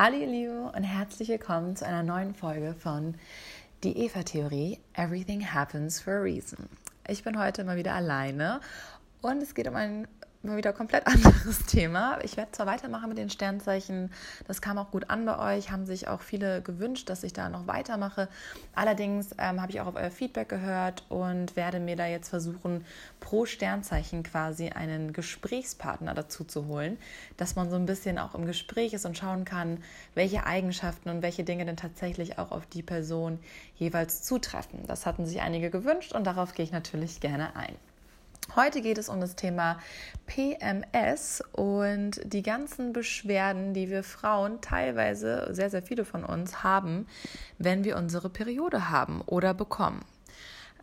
Hallo ihr Lieben und herzlich willkommen zu einer neuen Folge von Die Eva-Theorie Everything Happens for a Reason. Ich bin heute mal wieder alleine und es geht um ein mal wieder komplett anderes Thema. Ich werde zwar weitermachen mit den Sternzeichen, das kam auch gut an bei euch, haben sich auch viele gewünscht, dass ich da noch weitermache. Allerdings ähm, habe ich auch auf euer Feedback gehört und werde mir da jetzt versuchen, pro Sternzeichen quasi einen Gesprächspartner dazu zu holen, dass man so ein bisschen auch im Gespräch ist und schauen kann, welche Eigenschaften und welche Dinge denn tatsächlich auch auf die Person jeweils zutreffen. Das hatten sich einige gewünscht und darauf gehe ich natürlich gerne ein. Heute geht es um das Thema PMS und die ganzen Beschwerden, die wir Frauen teilweise, sehr, sehr viele von uns haben, wenn wir unsere Periode haben oder bekommen.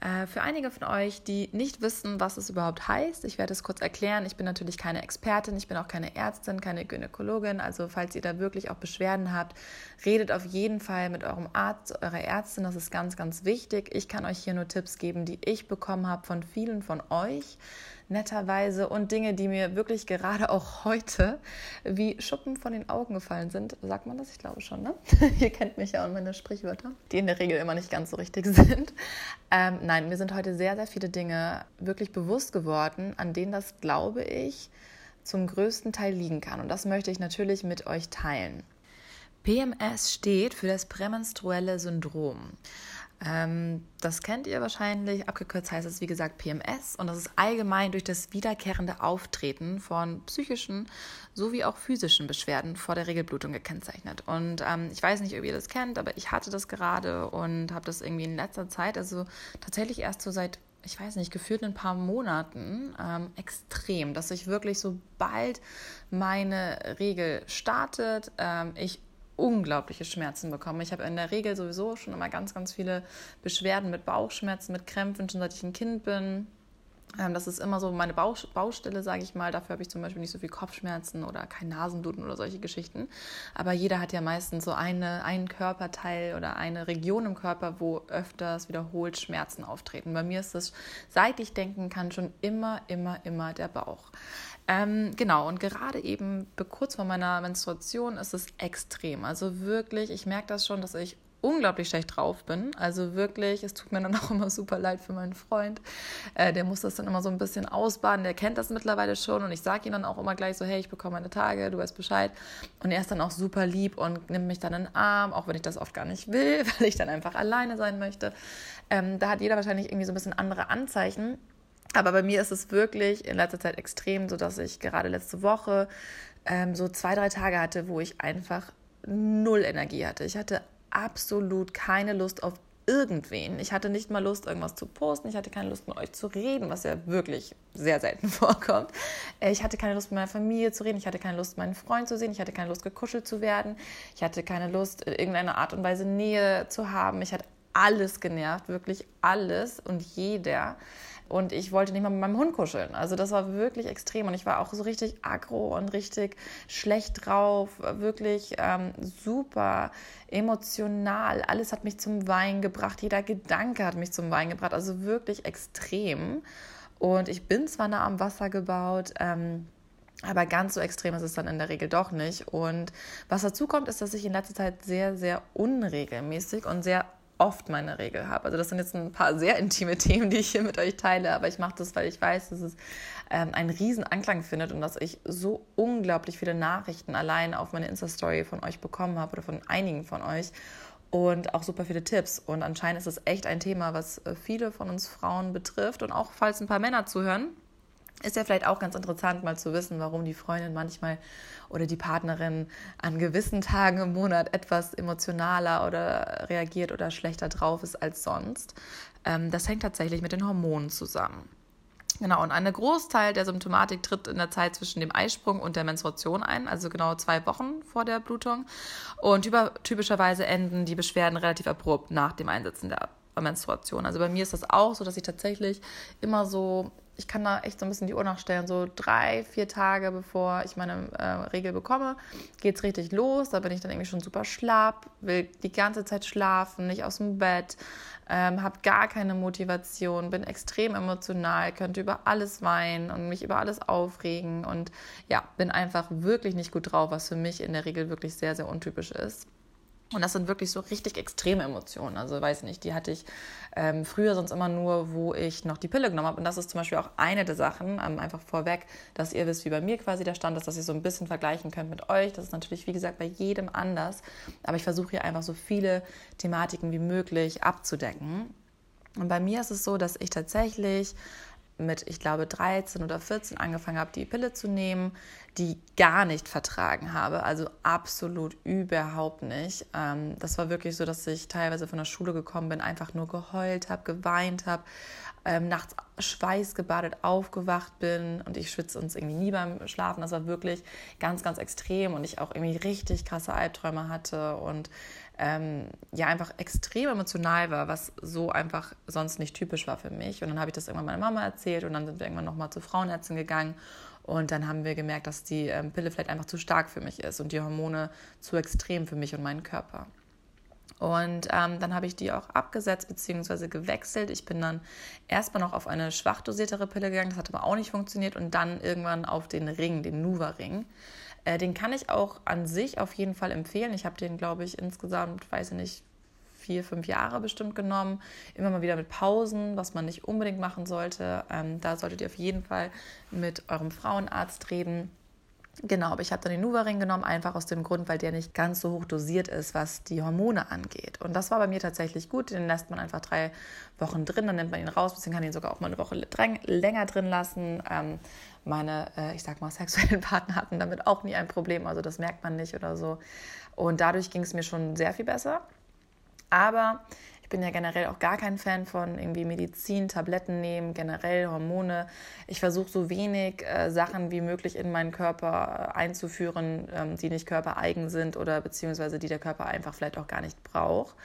Äh, für einige von euch, die nicht wissen, was es überhaupt heißt, ich werde es kurz erklären. Ich bin natürlich keine Expertin, ich bin auch keine Ärztin, keine Gynäkologin. Also falls ihr da wirklich auch Beschwerden habt, redet auf jeden Fall mit eurem Arzt, eurer Ärztin. Das ist ganz, ganz wichtig. Ich kann euch hier nur Tipps geben, die ich bekommen habe von vielen von euch netterweise und Dinge, die mir wirklich gerade auch heute wie Schuppen von den Augen gefallen sind. Sagt man das? Ich glaube schon, ne? Ihr kennt mich ja und meine Sprichwörter, die in der Regel immer nicht ganz so richtig sind. Ähm, nein, mir sind heute sehr, sehr viele Dinge wirklich bewusst geworden, an denen das, glaube ich, zum größten Teil liegen kann. Und das möchte ich natürlich mit euch teilen. PMS steht für das prämenstruelle Syndrom. Ähm, das kennt ihr wahrscheinlich. Abgekürzt heißt es, wie gesagt, PMS. Und das ist allgemein durch das wiederkehrende Auftreten von psychischen sowie auch physischen Beschwerden vor der Regelblutung gekennzeichnet. Und ähm, ich weiß nicht, ob ihr das kennt, aber ich hatte das gerade und habe das irgendwie in letzter Zeit, also tatsächlich erst so seit ich weiß nicht, gefühlt in ein paar Monaten ähm, extrem, dass ich wirklich sobald meine Regel startet, ähm, ich unglaubliche Schmerzen bekommen. Ich habe in der Regel sowieso schon immer ganz, ganz viele Beschwerden mit Bauchschmerzen, mit Krämpfen, schon seit ich ein Kind bin. Ähm, das ist immer so meine Baustelle, sage ich mal. Dafür habe ich zum Beispiel nicht so viel Kopfschmerzen oder kein Nasenbluten oder solche Geschichten. Aber jeder hat ja meistens so eine, einen Körperteil oder eine Region im Körper, wo öfters wiederholt Schmerzen auftreten. Bei mir ist es, seit ich denken kann, schon immer, immer, immer der Bauch. Ähm, genau, und gerade eben kurz vor meiner Menstruation ist es extrem. Also wirklich, ich merke das schon, dass ich unglaublich schlecht drauf bin. Also wirklich, es tut mir dann auch immer super leid für meinen Freund. Äh, der muss das dann immer so ein bisschen ausbaden. Der kennt das mittlerweile schon und ich sage ihm dann auch immer gleich so, hey, ich bekomme meine Tage, du weißt Bescheid. Und er ist dann auch super lieb und nimmt mich dann in den Arm, auch wenn ich das oft gar nicht will, weil ich dann einfach alleine sein möchte. Ähm, da hat jeder wahrscheinlich irgendwie so ein bisschen andere Anzeichen. Aber bei mir ist es wirklich in letzter Zeit extrem, so dass ich gerade letzte Woche ähm, so zwei, drei Tage hatte, wo ich einfach null Energie hatte. Ich hatte absolut keine Lust auf irgendwen. Ich hatte nicht mal Lust, irgendwas zu posten. Ich hatte keine Lust, mit euch zu reden, was ja wirklich sehr selten vorkommt. Äh, ich hatte keine Lust, mit meiner Familie zu reden. Ich hatte keine Lust, meinen Freund zu sehen. Ich hatte keine Lust, gekuschelt zu werden. Ich hatte keine Lust, in irgendeiner Art und Weise Nähe zu haben. Ich hatte alles genervt, wirklich alles und jeder. Und ich wollte nicht mal mit meinem Hund kuscheln. Also das war wirklich extrem. Und ich war auch so richtig aggro und richtig schlecht drauf. Wirklich ähm, super emotional. Alles hat mich zum Wein gebracht. Jeder Gedanke hat mich zum Wein gebracht. Also wirklich extrem. Und ich bin zwar nah am Wasser gebaut, ähm, aber ganz so extrem ist es dann in der Regel doch nicht. Und was dazu kommt, ist, dass ich in letzter Zeit sehr, sehr unregelmäßig und sehr oft meine Regel habe. Also das sind jetzt ein paar sehr intime Themen, die ich hier mit euch teile, aber ich mache das, weil ich weiß, dass es ähm, einen riesen Anklang findet und dass ich so unglaublich viele Nachrichten allein auf meine Insta-Story von euch bekommen habe oder von einigen von euch und auch super viele Tipps. Und anscheinend ist es echt ein Thema, was äh, viele von uns Frauen betrifft und auch falls ein paar Männer zuhören ist ja vielleicht auch ganz interessant, mal zu wissen, warum die Freundin manchmal oder die Partnerin an gewissen Tagen im Monat etwas emotionaler oder reagiert oder schlechter drauf ist als sonst. Ähm, das hängt tatsächlich mit den Hormonen zusammen. Genau, und ein Großteil der Symptomatik tritt in der Zeit zwischen dem Eisprung und der Menstruation ein, also genau zwei Wochen vor der Blutung. Und über, typischerweise enden die Beschwerden relativ abrupt nach dem Einsetzen der Menstruation. Also bei mir ist das auch so, dass ich tatsächlich immer so ich kann da echt so ein bisschen die Uhr nachstellen. So drei, vier Tage bevor ich meine äh, Regel bekomme, geht es richtig los. Da bin ich dann irgendwie schon super schlapp, will die ganze Zeit schlafen, nicht aus dem Bett, ähm, habe gar keine Motivation, bin extrem emotional, könnte über alles weinen und mich über alles aufregen und ja, bin einfach wirklich nicht gut drauf, was für mich in der Regel wirklich sehr, sehr untypisch ist. Und das sind wirklich so richtig extreme Emotionen. Also weiß nicht, die hatte ich ähm, früher sonst immer nur, wo ich noch die Pille genommen habe. Und das ist zum Beispiel auch eine der Sachen, ähm, einfach vorweg, dass ihr wisst, wie bei mir quasi der Stand ist, dass ihr so ein bisschen vergleichen könnt mit euch. Das ist natürlich, wie gesagt, bei jedem anders. Aber ich versuche hier einfach so viele Thematiken wie möglich abzudecken. Und bei mir ist es so, dass ich tatsächlich mit, ich glaube, 13 oder 14 angefangen habe, die Pille zu nehmen, die gar nicht vertragen habe. Also absolut überhaupt nicht. Ähm, das war wirklich so, dass ich teilweise von der Schule gekommen bin, einfach nur geheult habe, geweint habe, ähm, nachts schweißgebadet aufgewacht bin und ich schwitze uns irgendwie nie beim Schlafen. Das war wirklich ganz, ganz extrem und ich auch irgendwie richtig krasse Albträume hatte und ähm, ja einfach extrem emotional war, was so einfach sonst nicht typisch war für mich. Und dann habe ich das irgendwann meiner Mama erzählt und dann sind wir irgendwann nochmal zu Frauenärzten gegangen und dann haben wir gemerkt, dass die ähm, Pille vielleicht einfach zu stark für mich ist und die Hormone zu extrem für mich und meinen Körper. Und ähm, dann habe ich die auch abgesetzt bzw. gewechselt. Ich bin dann erstmal noch auf eine schwach dosiertere Pille gegangen, das hat aber auch nicht funktioniert und dann irgendwann auf den Ring, den Nuva-Ring. Äh, den kann ich auch an sich auf jeden Fall empfehlen. Ich habe den, glaube ich, insgesamt, weiß ich nicht, vier, fünf Jahre bestimmt genommen. Immer mal wieder mit Pausen, was man nicht unbedingt machen sollte. Ähm, da solltet ihr auf jeden Fall mit eurem Frauenarzt reden. Genau, aber ich habe dann den Nuvaring genommen, einfach aus dem Grund, weil der nicht ganz so hoch dosiert ist, was die Hormone angeht. Und das war bei mir tatsächlich gut. Den lässt man einfach drei Wochen drin, dann nimmt man ihn raus, beziehungsweise kann ihn sogar auch mal eine Woche länger drin lassen. Ähm, meine, äh, ich sag mal, sexuellen Partner hatten damit auch nie ein Problem, also das merkt man nicht oder so. Und dadurch ging es mir schon sehr viel besser. Aber ich bin ja generell auch gar kein Fan von irgendwie Medizin, Tabletten nehmen, generell Hormone. Ich versuche so wenig äh, Sachen wie möglich in meinen Körper äh, einzuführen, ähm, die nicht körpereigen sind oder beziehungsweise die der Körper einfach vielleicht auch gar nicht braucht.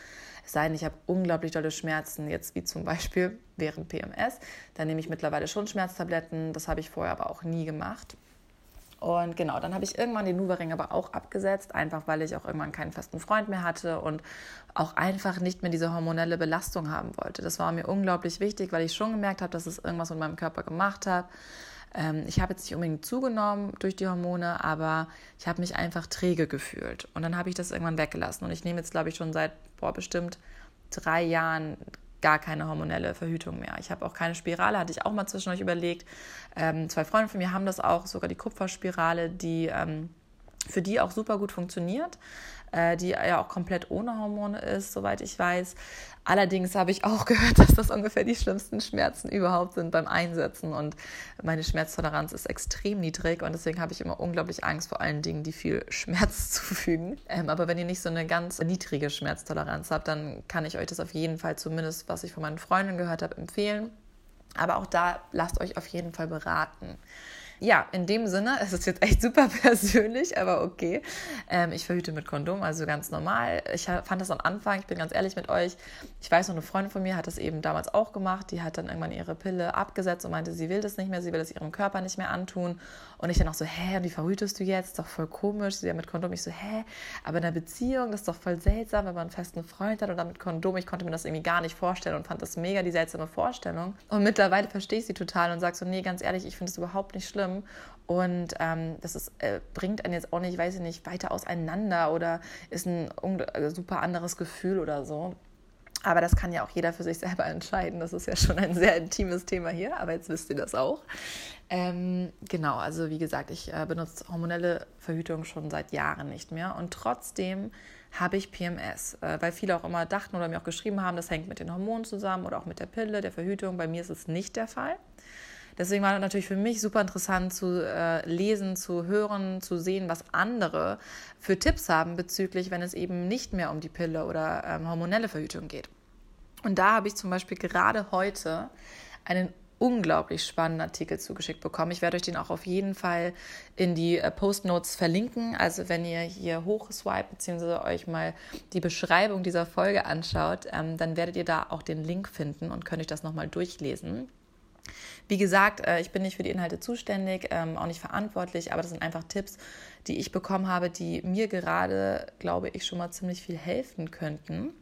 Es sei denn, ich habe unglaublich dolle Schmerzen, jetzt wie zum Beispiel während PMS. Da nehme ich mittlerweile schon Schmerztabletten. Das habe ich vorher aber auch nie gemacht. Und genau, dann habe ich irgendwann den Nuvaring aber auch abgesetzt, einfach weil ich auch irgendwann keinen festen Freund mehr hatte und auch einfach nicht mehr diese hormonelle Belastung haben wollte. Das war mir unglaublich wichtig, weil ich schon gemerkt habe, dass es irgendwas mit meinem Körper gemacht hat. Ähm, ich habe jetzt nicht unbedingt zugenommen durch die Hormone, aber ich habe mich einfach träge gefühlt. Und dann habe ich das irgendwann weggelassen. Und ich nehme jetzt, glaube ich, schon seit boah, bestimmt drei Jahren gar keine hormonelle Verhütung mehr. Ich habe auch keine Spirale, hatte ich auch mal zwischendurch überlegt. Ähm, zwei Freunde von mir haben das auch, sogar die Kupferspirale, die ähm, für die auch super gut funktioniert, äh, die ja auch komplett ohne Hormone ist, soweit ich weiß. Allerdings habe ich auch gehört, dass das ungefähr die schlimmsten Schmerzen überhaupt sind beim Einsetzen und meine Schmerztoleranz ist extrem niedrig und deswegen habe ich immer unglaublich Angst vor allen Dingen, die viel Schmerz zufügen. Ähm, aber wenn ihr nicht so eine ganz niedrige Schmerztoleranz habt, dann kann ich euch das auf jeden Fall zumindest, was ich von meinen Freunden gehört habe, empfehlen. Aber auch da lasst euch auf jeden Fall beraten. Ja, in dem Sinne, es ist jetzt echt super persönlich, aber okay. Ähm, ich verhüte mit Kondom, also ganz normal. Ich fand das am Anfang, ich bin ganz ehrlich mit euch, ich weiß noch, eine Freundin von mir hat das eben damals auch gemacht. Die hat dann irgendwann ihre Pille abgesetzt und meinte, sie will das nicht mehr, sie will das ihrem Körper nicht mehr antun. Und ich dann auch so, hä, wie verhütest du jetzt? Doch voll komisch. Sie ja mit Kondom. Ich so, hä, aber in einer Beziehung, das ist doch voll seltsam, wenn man einen festen Freund hat und dann mit Kondom. Ich konnte mir das irgendwie gar nicht vorstellen und fand das mega die seltsame Vorstellung. Und mittlerweile verstehe ich sie total und sage so, nee, ganz ehrlich, ich finde es überhaupt nicht schlimm schlimm. Und ähm, das ist, äh, bringt einen jetzt auch nicht, weiß ich nicht, weiter auseinander oder ist ein äh, super anderes Gefühl oder so. Aber das kann ja auch jeder für sich selber entscheiden. Das ist ja schon ein sehr intimes Thema hier, aber jetzt wisst ihr das auch. Ähm, genau, also wie gesagt, ich äh, benutze hormonelle Verhütung schon seit Jahren nicht mehr und trotzdem habe ich PMS, äh, weil viele auch immer dachten oder mir auch geschrieben haben, das hängt mit den Hormonen zusammen oder auch mit der Pille, der Verhütung. Bei mir ist es nicht der Fall. Deswegen war das natürlich für mich super interessant zu äh, lesen, zu hören, zu sehen, was andere für Tipps haben bezüglich, wenn es eben nicht mehr um die Pille oder ähm, hormonelle Verhütung geht. Und da habe ich zum Beispiel gerade heute einen unglaublich spannenden Artikel zugeschickt bekommen. Ich werde euch den auch auf jeden Fall in die äh, Postnotes verlinken. Also wenn ihr hier hochswipe bzw. euch mal die Beschreibung dieser Folge anschaut, ähm, dann werdet ihr da auch den Link finden und könnt euch das nochmal durchlesen. Wie gesagt, äh, ich bin nicht für die Inhalte zuständig, ähm, auch nicht verantwortlich, aber das sind einfach Tipps, die ich bekommen habe, die mir gerade, glaube ich, schon mal ziemlich viel helfen könnten.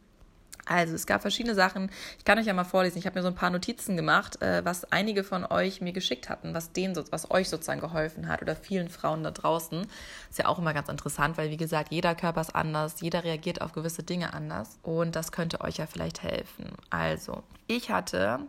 Also es gab verschiedene Sachen. Ich kann euch ja mal vorlesen. Ich habe mir so ein paar Notizen gemacht, äh, was einige von euch mir geschickt hatten, was denen, was euch sozusagen geholfen hat oder vielen Frauen da draußen. Ist ja auch immer ganz interessant, weil wie gesagt, jeder Körper ist anders, jeder reagiert auf gewisse Dinge anders und das könnte euch ja vielleicht helfen. Also ich hatte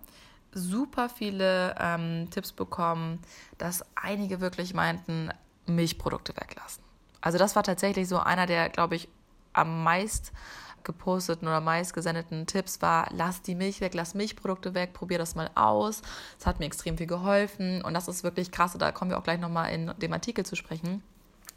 super viele ähm, Tipps bekommen, dass einige wirklich meinten, Milchprodukte weglassen. Also das war tatsächlich so einer der, glaube ich, am meisten geposteten oder meist gesendeten Tipps war, lass die Milch weg, lass Milchprodukte weg, probier das mal aus. Das hat mir extrem viel geholfen und das ist wirklich krass. Da kommen wir auch gleich nochmal in dem Artikel zu sprechen.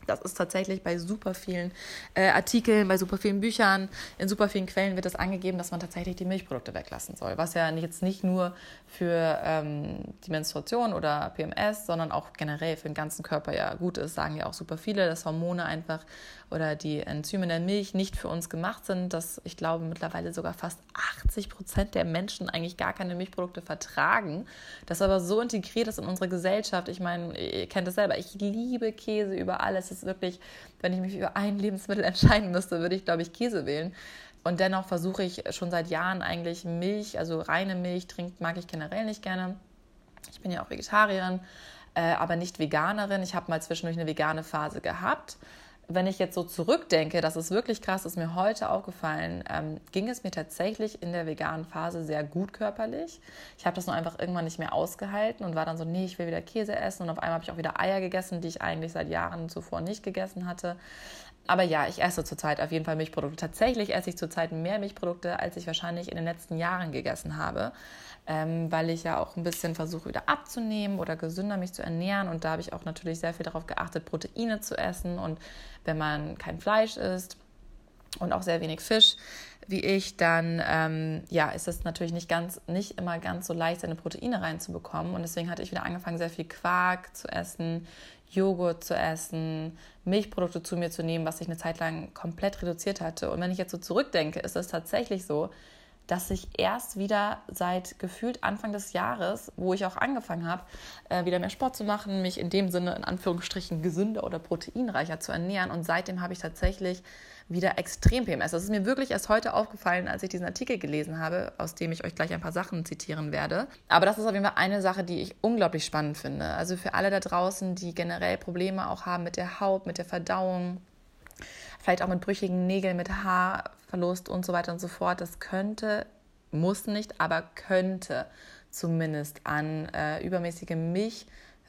Das ist tatsächlich bei super vielen äh, Artikeln, bei super vielen Büchern, in super vielen Quellen wird es das angegeben, dass man tatsächlich die Milchprodukte weglassen soll. Was ja jetzt nicht nur für ähm, die Menstruation oder PMS, sondern auch generell für den ganzen Körper ja gut ist, sagen ja auch super viele, dass Hormone einfach oder die Enzyme in der Milch nicht für uns gemacht sind, dass ich glaube mittlerweile sogar fast 80 Prozent der Menschen eigentlich gar keine Milchprodukte vertragen. Das aber so integriert ist in unsere Gesellschaft. Ich meine, ihr kennt es selber, ich liebe Käse über alles. Es ist wirklich, wenn ich mich für ein Lebensmittel entscheiden müsste, würde ich, glaube ich, Käse wählen. Und dennoch versuche ich schon seit Jahren eigentlich Milch, also reine Milch trinkt, mag ich generell nicht gerne. Ich bin ja auch Vegetarierin, äh, aber nicht Veganerin. Ich habe mal zwischendurch eine vegane Phase gehabt wenn ich jetzt so zurückdenke, das ist wirklich krass, ist mir heute aufgefallen, ähm, ging es mir tatsächlich in der veganen Phase sehr gut körperlich. Ich habe das nur einfach irgendwann nicht mehr ausgehalten und war dann so, nee, ich will wieder Käse essen und auf einmal habe ich auch wieder Eier gegessen, die ich eigentlich seit Jahren zuvor nicht gegessen hatte. Aber ja, ich esse zurzeit auf jeden Fall Milchprodukte. Tatsächlich esse ich zurzeit mehr Milchprodukte, als ich wahrscheinlich in den letzten Jahren gegessen habe ähm, weil ich ja auch ein bisschen versuche, wieder abzunehmen oder gesünder mich zu ernähren. Und da habe ich auch natürlich sehr viel darauf geachtet, Proteine zu essen. Und wenn man kein Fleisch isst und auch sehr wenig Fisch, wie ich, dann ähm, ja, ist es natürlich nicht ganz, nicht immer ganz so leicht, seine Proteine reinzubekommen. Und deswegen hatte ich wieder angefangen, sehr viel Quark zu essen, Joghurt zu essen, Milchprodukte zu mir zu nehmen, was ich eine Zeit lang komplett reduziert hatte. Und wenn ich jetzt so zurückdenke, ist es tatsächlich so, dass ich erst wieder seit gefühlt Anfang des Jahres, wo ich auch angefangen habe, äh, wieder mehr Sport zu machen, mich in dem Sinne in Anführungsstrichen gesünder oder proteinreicher zu ernähren. Und seitdem habe ich tatsächlich wieder extrem PMS. Das ist mir wirklich erst heute aufgefallen, als ich diesen Artikel gelesen habe, aus dem ich euch gleich ein paar Sachen zitieren werde. Aber das ist auf jeden Fall eine Sache, die ich unglaublich spannend finde. Also für alle da draußen, die generell Probleme auch haben mit der Haut, mit der Verdauung, vielleicht auch mit brüchigen Nägeln, mit Haarverlust und so weiter und so fort. Das könnte, muss nicht, aber könnte zumindest an äh,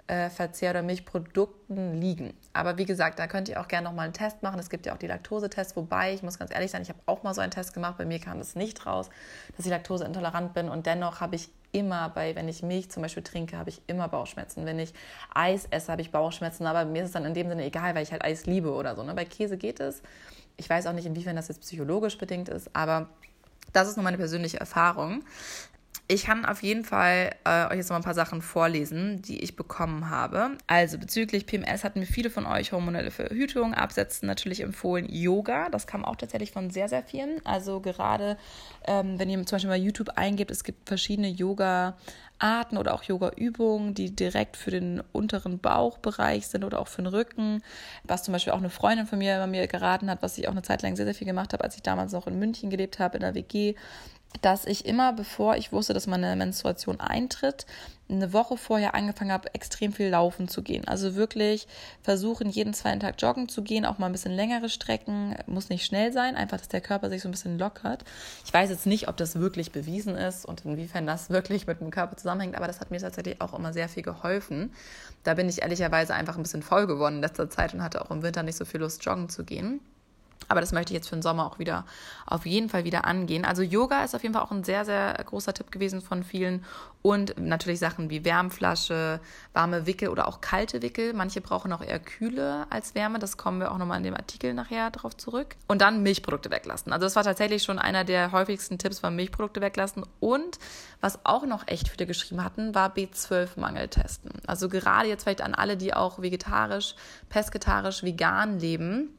übermäßigem Milchverzehr oder Milchprodukten liegen. Aber wie gesagt, da könnt ihr auch gerne nochmal einen Test machen. Es gibt ja auch die Laktosetest, wobei ich muss ganz ehrlich sein, ich habe auch mal so einen Test gemacht. Bei mir kam es nicht raus, dass ich laktoseintolerant bin und dennoch habe ich immer bei, wenn ich Milch zum Beispiel trinke, habe ich immer Bauchschmerzen. Wenn ich Eis esse, habe ich Bauchschmerzen. Aber mir ist es dann in dem Sinne egal, weil ich halt Eis liebe oder so. Ne? Bei Käse geht es. Ich weiß auch nicht, inwiefern das jetzt psychologisch bedingt ist, aber das ist nur meine persönliche Erfahrung. Ich kann auf jeden Fall äh, euch jetzt noch ein paar Sachen vorlesen, die ich bekommen habe. Also bezüglich PMS hatten mir viele von euch hormonelle Verhütung, Absetzen natürlich empfohlen. Yoga, das kam auch tatsächlich von sehr, sehr vielen. Also gerade, ähm, wenn ihr zum Beispiel mal YouTube eingibt, es gibt verschiedene Yoga- Arten oder auch Yoga-Übungen, die direkt für den unteren Bauchbereich sind oder auch für den Rücken. Was zum Beispiel auch eine Freundin von mir mir geraten hat, was ich auch eine Zeit lang sehr, sehr viel gemacht habe, als ich damals noch in München gelebt habe, in der WG, dass ich immer, bevor ich wusste, dass meine Menstruation eintritt, eine Woche vorher angefangen habe, extrem viel laufen zu gehen. Also wirklich versuchen, jeden zweiten Tag joggen zu gehen, auch mal ein bisschen längere Strecken. Muss nicht schnell sein, einfach, dass der Körper sich so ein bisschen lockert. Ich weiß jetzt nicht, ob das wirklich bewiesen ist und inwiefern das wirklich mit dem Körper zusammenhängt, aber das hat mir tatsächlich auch immer sehr viel geholfen. Da bin ich ehrlicherweise einfach ein bisschen voll geworden in letzter Zeit und hatte auch im Winter nicht so viel Lust, joggen zu gehen. Aber das möchte ich jetzt für den Sommer auch wieder auf jeden Fall wieder angehen. Also Yoga ist auf jeden Fall auch ein sehr, sehr großer Tipp gewesen von vielen. Und natürlich Sachen wie Wärmflasche, warme Wickel oder auch kalte Wickel. Manche brauchen auch eher kühle als Wärme. Das kommen wir auch nochmal in dem Artikel nachher drauf zurück. Und dann Milchprodukte weglassen. Also das war tatsächlich schon einer der häufigsten Tipps war Milchprodukte weglassen. Und was auch noch echt viele geschrieben hatten, war B12-Mangel testen. Also gerade jetzt vielleicht an alle, die auch vegetarisch, pesketarisch, vegan leben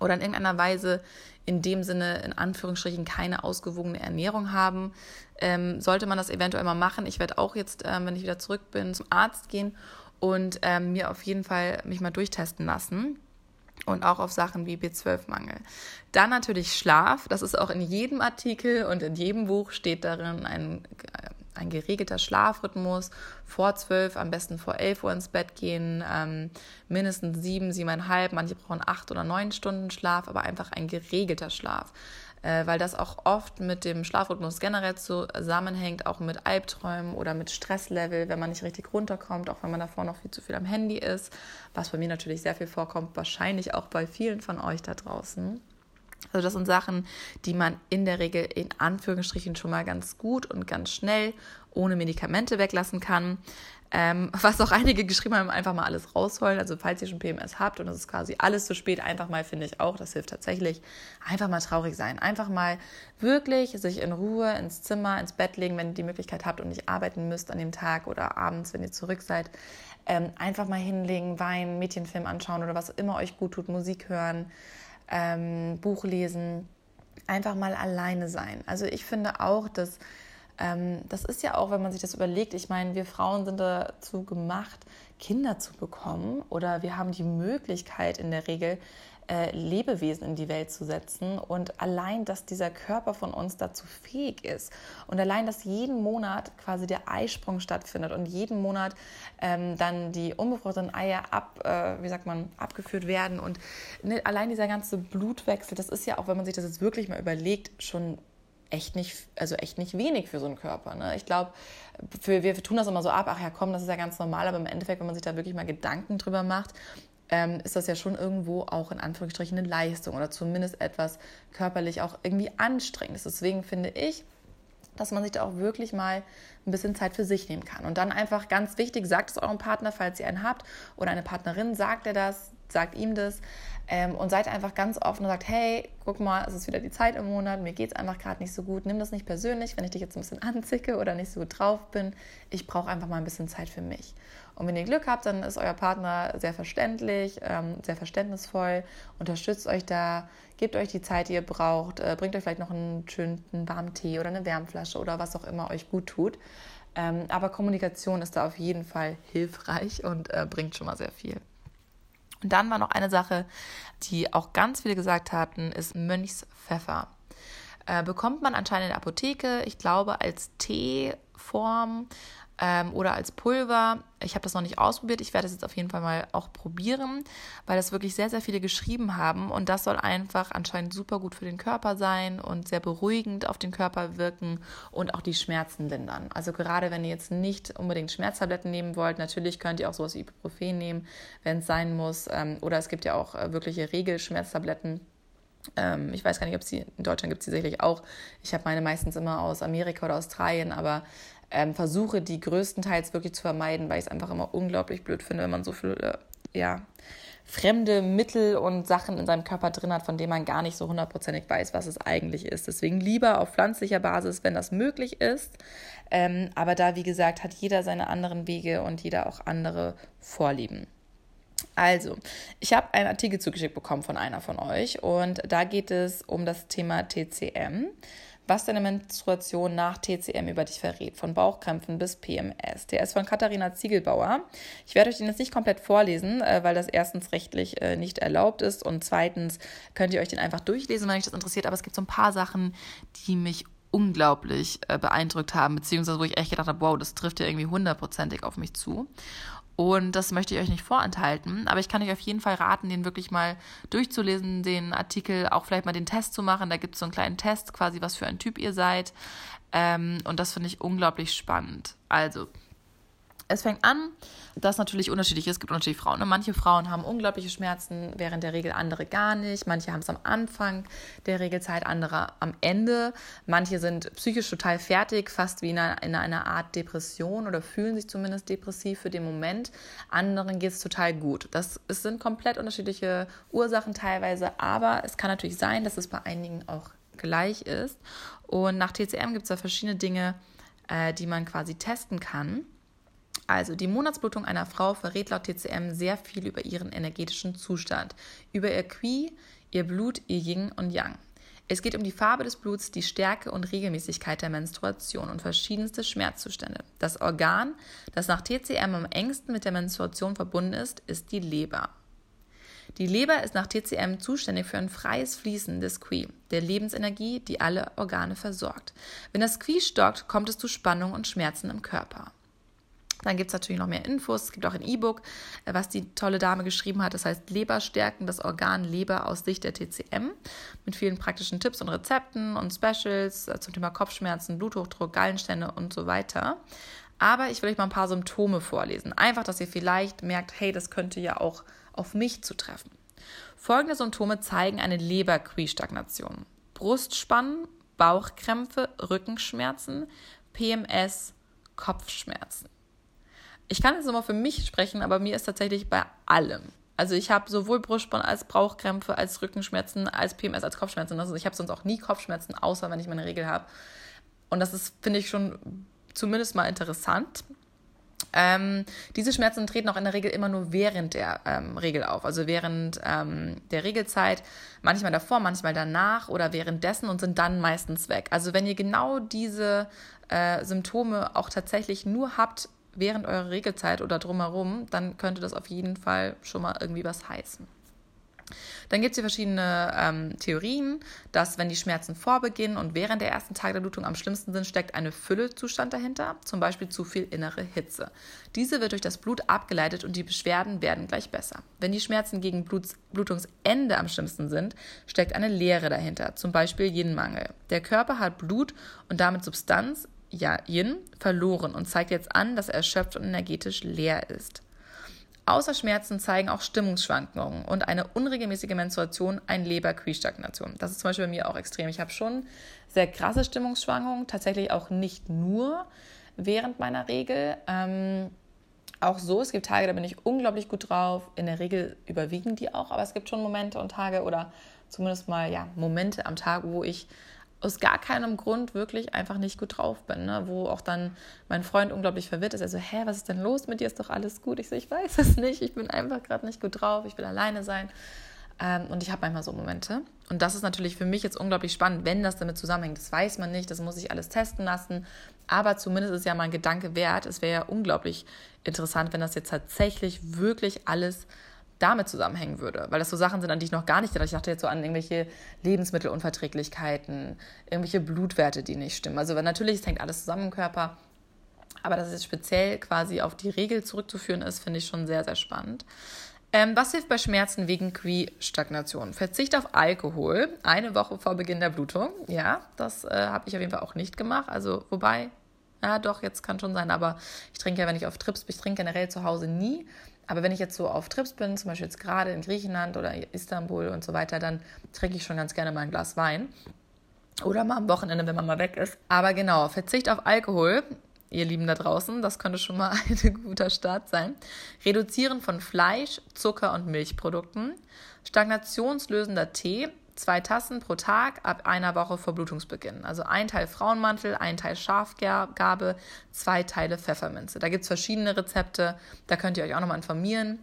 oder in irgendeiner Weise in dem Sinne in Anführungsstrichen keine ausgewogene Ernährung haben, ähm, sollte man das eventuell mal machen. Ich werde auch jetzt, ähm, wenn ich wieder zurück bin, zum Arzt gehen und ähm, mir auf jeden Fall mich mal durchtesten lassen. Und auch auf Sachen wie B12-Mangel. Dann natürlich Schlaf. Das ist auch in jedem Artikel und in jedem Buch steht darin ein ein geregelter Schlafrhythmus, vor zwölf, am besten vor elf Uhr ins Bett gehen, ähm, mindestens sieben, siebeneinhalb, manche brauchen acht oder neun Stunden Schlaf, aber einfach ein geregelter Schlaf, äh, weil das auch oft mit dem Schlafrhythmus generell zusammenhängt, auch mit Albträumen oder mit Stresslevel, wenn man nicht richtig runterkommt, auch wenn man davor noch viel zu viel am Handy ist, was bei mir natürlich sehr viel vorkommt, wahrscheinlich auch bei vielen von euch da draußen. Also das sind Sachen, die man in der Regel in Anführungsstrichen schon mal ganz gut und ganz schnell ohne Medikamente weglassen kann. Ähm, was auch einige geschrieben haben, einfach mal alles rausholen. Also falls ihr schon PMS habt und es ist quasi alles zu spät, einfach mal, finde ich auch, das hilft tatsächlich, einfach mal traurig sein. Einfach mal wirklich sich in Ruhe ins Zimmer, ins Bett legen, wenn ihr die Möglichkeit habt und nicht arbeiten müsst an dem Tag oder abends, wenn ihr zurück seid. Ähm, einfach mal hinlegen, weinen, Mädchenfilm anschauen oder was immer euch gut tut, Musik hören ähm, Buch lesen, einfach mal alleine sein. Also ich finde auch, dass ähm, das ist ja auch, wenn man sich das überlegt, ich meine, wir Frauen sind dazu gemacht, Kinder zu bekommen oder wir haben die Möglichkeit in der Regel, äh, Lebewesen in die Welt zu setzen und allein, dass dieser Körper von uns dazu fähig ist und allein, dass jeden Monat quasi der Eisprung stattfindet und jeden Monat ähm, dann die unbefruchteten Eier ab, äh, wie sagt man, abgeführt werden und ne, allein dieser ganze Blutwechsel, das ist ja auch, wenn man sich das jetzt wirklich mal überlegt, schon echt nicht, also echt nicht wenig für so einen Körper. Ne? Ich glaube, wir tun das immer so ab, ach ja, komm, das ist ja ganz normal, aber im Endeffekt, wenn man sich da wirklich mal Gedanken drüber macht, ähm, ist das ja schon irgendwo auch in Anführungsstrichen eine Leistung oder zumindest etwas körperlich auch irgendwie anstrengendes. Deswegen finde ich, dass man sich da auch wirklich mal ein bisschen Zeit für sich nehmen kann. Und dann einfach ganz wichtig, sagt es eurem Partner, falls ihr einen habt oder eine Partnerin, sagt er das, sagt ihm das ähm, und seid einfach ganz offen und sagt, hey, guck mal, es ist wieder die Zeit im Monat, mir geht es einfach gerade nicht so gut, nimm das nicht persönlich, wenn ich dich jetzt ein bisschen anzicke oder nicht so gut drauf bin, ich brauche einfach mal ein bisschen Zeit für mich. Und wenn ihr Glück habt, dann ist euer Partner sehr verständlich, ähm, sehr verständnisvoll, unterstützt euch da, gebt euch die Zeit, die ihr braucht, äh, bringt euch vielleicht noch einen schönen warmen Tee oder eine Wärmflasche oder was auch immer euch gut tut. Ähm, aber Kommunikation ist da auf jeden Fall hilfreich und äh, bringt schon mal sehr viel. Und dann war noch eine Sache, die auch ganz viele gesagt hatten, ist Mönchspfeffer. Äh, bekommt man anscheinend in der Apotheke, ich glaube als Teeform ähm, oder als Pulver. Ich habe das noch nicht ausprobiert. Ich werde es jetzt auf jeden Fall mal auch probieren, weil das wirklich sehr, sehr viele geschrieben haben. Und das soll einfach anscheinend super gut für den Körper sein und sehr beruhigend auf den Körper wirken und auch die Schmerzen lindern. Also gerade wenn ihr jetzt nicht unbedingt Schmerztabletten nehmen wollt, natürlich könnt ihr auch sowas wie Ibuprofen nehmen, wenn es sein muss. Ähm, oder es gibt ja auch äh, wirkliche Regelschmerztabletten ähm, ich weiß gar nicht, ob sie in Deutschland gibt es sie sicherlich auch. Ich habe meine meistens immer aus Amerika oder Australien, aber ähm, versuche die größtenteils wirklich zu vermeiden, weil ich es einfach immer unglaublich blöd finde, wenn man so viele, ja, fremde Mittel und Sachen in seinem Körper drin hat, von denen man gar nicht so hundertprozentig weiß, was es eigentlich ist. Deswegen lieber auf pflanzlicher Basis, wenn das möglich ist. Ähm, aber da, wie gesagt, hat jeder seine anderen Wege und jeder auch andere Vorlieben. Also, ich habe einen Artikel zugeschickt bekommen von einer von euch und da geht es um das Thema TCM was deine Menstruation nach TCM über dich verrät, von Bauchkrämpfen bis PMS. Der ist von Katharina Ziegelbauer. Ich werde euch den jetzt nicht komplett vorlesen, äh, weil das erstens rechtlich äh, nicht erlaubt ist und zweitens könnt ihr euch den einfach durchlesen, wenn euch das interessiert. Aber es gibt so ein paar Sachen, die mich unglaublich äh, beeindruckt haben, beziehungsweise wo ich echt gedacht habe, wow, das trifft ja irgendwie hundertprozentig auf mich zu. Und das möchte ich euch nicht vorenthalten, aber ich kann euch auf jeden Fall raten, den wirklich mal durchzulesen, den Artikel, auch vielleicht mal den Test zu machen. Da gibt es so einen kleinen Test, quasi, was für ein Typ ihr seid. Ähm, und das finde ich unglaublich spannend. Also, es fängt an, dass natürlich unterschiedlich ist. Es gibt unterschiedliche Frauen. Ne? Manche Frauen haben unglaubliche Schmerzen, während der Regel andere gar nicht. Manche haben es am Anfang der Regelzeit, andere am Ende. Manche sind psychisch total fertig, fast wie in einer, in einer Art Depression oder fühlen sich zumindest depressiv für den Moment. Anderen geht es total gut. Das es sind komplett unterschiedliche Ursachen teilweise, aber es kann natürlich sein, dass es bei einigen auch gleich ist. Und nach TCM gibt es da verschiedene Dinge, äh, die man quasi testen kann. Also die Monatsblutung einer Frau verrät laut TCM sehr viel über ihren energetischen Zustand, über ihr Qi, ihr Blut, ihr Yin und Yang. Es geht um die Farbe des Bluts, die Stärke und Regelmäßigkeit der Menstruation und verschiedenste Schmerzzustände. Das Organ, das nach TCM am engsten mit der Menstruation verbunden ist, ist die Leber. Die Leber ist nach TCM zuständig für ein freies Fließen des Qi, der Lebensenergie, die alle Organe versorgt. Wenn das Qi stockt, kommt es zu Spannung und Schmerzen im Körper. Dann gibt es natürlich noch mehr Infos. Es gibt auch ein E-Book, äh, was die tolle Dame geschrieben hat. Das heißt Leberstärken, das Organ Leber aus Sicht der TCM. Mit vielen praktischen Tipps und Rezepten und Specials äh, zum Thema Kopfschmerzen, Bluthochdruck, Gallenstände und so weiter. Aber ich will euch mal ein paar Symptome vorlesen. Einfach, dass ihr vielleicht merkt, hey, das könnte ja auch auf mich zutreffen. Folgende Symptome zeigen eine Leberquie-Stagnation. Brustspannen, Bauchkrämpfe, Rückenschmerzen, PMS, Kopfschmerzen. Ich kann jetzt nochmal für mich sprechen, aber mir ist tatsächlich bei allem. Also ich habe sowohl Brustspannen als Bauchkrämpfe, als Rückenschmerzen, als PMS, als Kopfschmerzen. Also ich habe sonst auch nie Kopfschmerzen, außer wenn ich meine Regel habe. Und das ist, finde ich, schon zumindest mal interessant. Ähm, diese Schmerzen treten auch in der Regel immer nur während der ähm, Regel auf, also während ähm, der Regelzeit, manchmal davor, manchmal danach oder währenddessen und sind dann meistens weg. Also wenn ihr genau diese äh, Symptome auch tatsächlich nur habt während eurer Regelzeit oder drumherum, dann könnte das auf jeden Fall schon mal irgendwie was heißen. Dann gibt es hier verschiedene ähm, Theorien, dass wenn die Schmerzen vor Beginn und während der ersten Tage der Blutung am schlimmsten sind, steckt eine Füllezustand dahinter, zum Beispiel zu viel innere Hitze. Diese wird durch das Blut abgeleitet und die Beschwerden werden gleich besser. Wenn die Schmerzen gegen Bluts Blutungsende am schlimmsten sind, steckt eine Leere dahinter, zum Beispiel Yin-Mangel. Der Körper hat Blut und damit Substanz, Yin, verloren und zeigt jetzt an, dass er erschöpft und energetisch leer ist. Außer Schmerzen zeigen auch Stimmungsschwankungen und eine unregelmäßige Menstruation ein Leber-Qui-Stagnation. Das ist zum Beispiel bei mir auch extrem. Ich habe schon sehr krasse Stimmungsschwankungen, tatsächlich auch nicht nur während meiner Regel. Ähm, auch so, es gibt Tage, da bin ich unglaublich gut drauf. In der Regel überwiegen die auch, aber es gibt schon Momente und Tage oder zumindest mal ja, Momente am Tag, wo ich aus gar keinem Grund wirklich einfach nicht gut drauf bin, ne? wo auch dann mein Freund unglaublich verwirrt ist. Er so, hä, was ist denn los mit dir? Ist doch alles gut? Ich so, ich weiß es nicht. Ich bin einfach gerade nicht gut drauf. Ich will alleine sein. Ähm, und ich habe manchmal so Momente. Und das ist natürlich für mich jetzt unglaublich spannend, wenn das damit zusammenhängt. Das weiß man nicht, das muss ich alles testen lassen. Aber zumindest ist ja mal ein Gedanke wert. Es wäre ja unglaublich interessant, wenn das jetzt tatsächlich wirklich alles damit zusammenhängen würde. Weil das so Sachen sind, an die ich noch gar nicht gedacht Ich dachte jetzt so an irgendwelche Lebensmittelunverträglichkeiten, irgendwelche Blutwerte, die nicht stimmen. Also natürlich, es hängt alles zusammen im Körper. Aber dass es speziell quasi auf die Regel zurückzuführen ist, finde ich schon sehr, sehr spannend. Ähm, was hilft bei Schmerzen wegen Qui-Stagnation? Verzicht auf Alkohol eine Woche vor Beginn der Blutung. Ja, das äh, habe ich auf jeden Fall auch nicht gemacht. Also, wobei, ja, doch, jetzt kann schon sein, aber ich trinke ja, wenn ich auf Trips bin, ich trinke generell zu Hause nie. Aber wenn ich jetzt so auf Trips bin, zum Beispiel jetzt gerade in Griechenland oder Istanbul und so weiter, dann trinke ich schon ganz gerne mal ein Glas Wein. Oder mal am Wochenende, wenn man mal weg ist. Aber genau, Verzicht auf Alkohol, ihr Lieben da draußen, das könnte schon mal ein guter Start sein. Reduzieren von Fleisch, Zucker und Milchprodukten. Stagnationslösender Tee, zwei Tassen pro Tag ab einer Woche vor Blutungsbeginn. Also ein Teil Frauenmantel, ein Teil Schafgabe, zwei Teile Pfefferminze. Da gibt es verschiedene Rezepte, da könnt ihr euch auch nochmal informieren.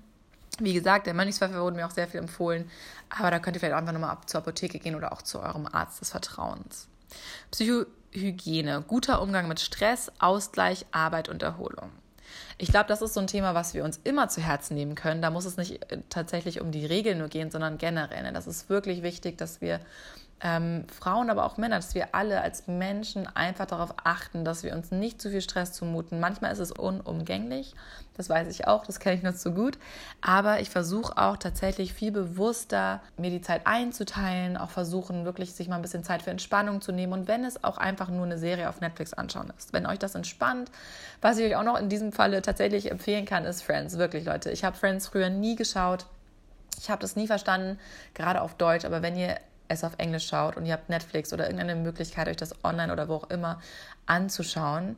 Wie gesagt, der Mönchspfeffer wurde mir auch sehr viel empfohlen, aber da könnt ihr vielleicht einfach nochmal zur Apotheke gehen oder auch zu eurem Arzt des Vertrauens. Psychohygiene, guter Umgang mit Stress, Ausgleich, Arbeit und Erholung. Ich glaube, das ist so ein Thema, was wir uns immer zu Herzen nehmen können. Da muss es nicht äh, tatsächlich um die Regeln nur gehen, sondern generell. Ne? Das ist wirklich wichtig, dass wir ähm, Frauen, aber auch Männer, dass wir alle als Menschen einfach darauf achten, dass wir uns nicht zu viel Stress zumuten. Manchmal ist es unumgänglich, das weiß ich auch, das kenne ich nur zu gut. Aber ich versuche auch tatsächlich viel bewusster mir die Zeit einzuteilen, auch versuchen wirklich sich mal ein bisschen Zeit für Entspannung zu nehmen und wenn es auch einfach nur eine Serie auf Netflix anschauen ist. Wenn euch das entspannt, was ich euch auch noch in diesem Falle tatsächlich empfehlen kann, ist Friends. Wirklich, Leute. Ich habe Friends früher nie geschaut. Ich habe das nie verstanden, gerade auf Deutsch. Aber wenn ihr es auf Englisch schaut und ihr habt Netflix oder irgendeine Möglichkeit, euch das online oder wo auch immer anzuschauen,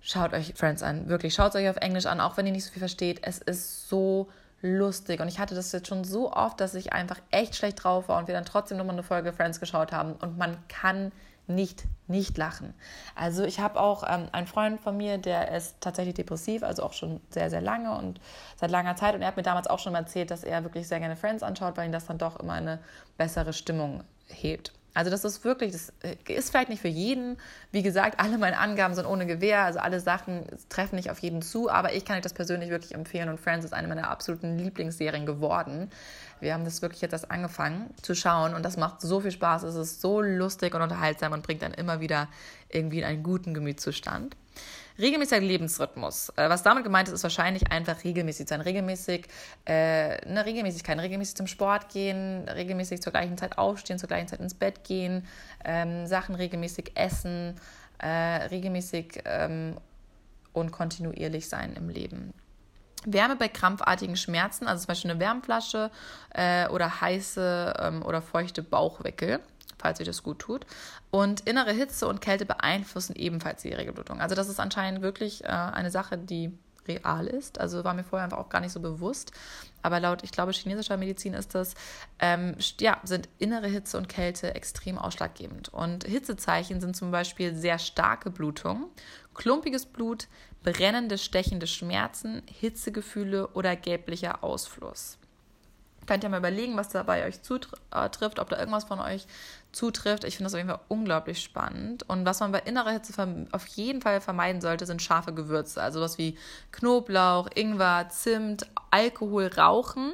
schaut euch Friends an. Wirklich, schaut es euch auf Englisch an, auch wenn ihr nicht so viel versteht. Es ist so lustig. Und ich hatte das jetzt schon so oft, dass ich einfach echt schlecht drauf war und wir dann trotzdem nochmal eine Folge Friends geschaut haben. Und man kann nicht, nicht lachen. Also ich habe auch ähm, einen Freund von mir, der ist tatsächlich depressiv, also auch schon sehr, sehr lange und seit langer Zeit. Und er hat mir damals auch schon erzählt, dass er wirklich sehr gerne Friends anschaut, weil ihn das dann doch immer eine bessere Stimmung hebt. Also das ist wirklich, das äh, ist vielleicht nicht für jeden. Wie gesagt, alle meine Angaben sind ohne Gewähr, also alle Sachen treffen nicht auf jeden zu, aber ich kann euch das persönlich wirklich empfehlen und Friends ist eine meiner absoluten Lieblingsserien geworden. Wir haben das wirklich jetzt erst angefangen zu schauen und das macht so viel Spaß, es ist so lustig und unterhaltsam und bringt dann immer wieder irgendwie in einen guten Gemütszustand. Regelmäßiger Lebensrhythmus. Äh, was damit gemeint ist, ist wahrscheinlich einfach regelmäßig sein. Regelmäßig, äh, eine Regelmäßigkeit, regelmäßig zum Sport gehen, regelmäßig zur gleichen Zeit aufstehen, zur gleichen Zeit ins Bett gehen, ähm, Sachen regelmäßig essen, äh, regelmäßig ähm, und kontinuierlich sein im Leben. Wärme bei krampfartigen Schmerzen, also zum Beispiel eine Wärmflasche äh, oder heiße ähm, oder feuchte Bauchwickel falls euch das gut tut. Und innere Hitze und Kälte beeinflussen ebenfalls die Regelblutung. Also das ist anscheinend wirklich äh, eine Sache, die real ist. Also war mir vorher einfach auch gar nicht so bewusst. Aber laut, ich glaube, chinesischer Medizin ist das, ähm, ja, sind innere Hitze und Kälte extrem ausschlaggebend. Und Hitzezeichen sind zum Beispiel sehr starke Blutung, klumpiges Blut, brennende, stechende Schmerzen, Hitzegefühle oder gelblicher Ausfluss. Könnt ihr mal überlegen, was da bei euch zutrifft, ob da irgendwas von euch zutrifft. Ich finde das auf jeden Fall unglaublich spannend. Und was man bei innerer Hitze auf jeden Fall vermeiden sollte, sind scharfe Gewürze. Also was wie Knoblauch, Ingwer, Zimt, Alkohol, Rauchen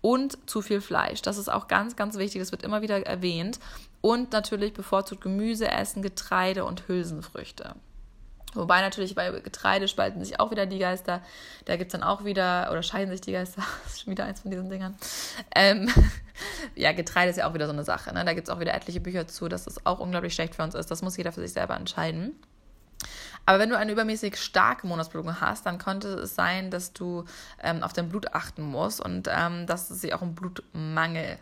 und zu viel Fleisch. Das ist auch ganz, ganz wichtig. Das wird immer wieder erwähnt. Und natürlich bevorzugt Gemüse essen, Getreide und Hülsenfrüchte. Wobei natürlich bei Getreide spalten sich auch wieder die Geister. Da gibt es dann auch wieder, oder scheiden sich die Geister. Das ist schon wieder eins von diesen Dingern. Ähm, ja, Getreide ist ja auch wieder so eine Sache. Ne? Da gibt es auch wieder etliche Bücher zu, dass das auch unglaublich schlecht für uns ist. Das muss jeder für sich selber entscheiden. Aber wenn du eine übermäßig starke Monatsblutung hast, dann könnte es sein, dass du ähm, auf dein Blut achten musst und ähm, dass es sich auch um Blutmangel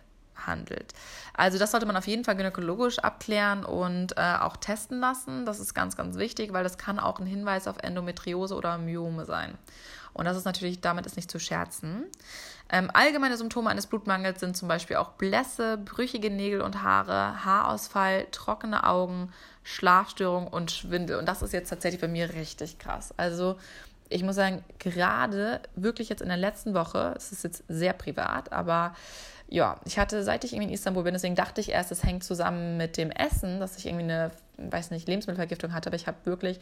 handelt. Also das sollte man auf jeden Fall gynäkologisch abklären und äh, auch testen lassen. Das ist ganz, ganz wichtig, weil das kann auch ein Hinweis auf Endometriose oder Myome sein. Und das ist natürlich, damit ist nicht zu scherzen. Ähm, allgemeine Symptome eines Blutmangels sind zum Beispiel auch Blässe, brüchige Nägel und Haare, Haarausfall, trockene Augen, Schlafstörung und Schwindel. Und das ist jetzt tatsächlich bei mir richtig krass. Also ich muss sagen, gerade wirklich jetzt in der letzten Woche, es ist jetzt sehr privat, aber ja, ich hatte, seit ich irgendwie in Istanbul bin, deswegen dachte ich erst, es hängt zusammen mit dem Essen, dass ich irgendwie eine, weiß nicht, Lebensmittelvergiftung hatte, aber ich habe wirklich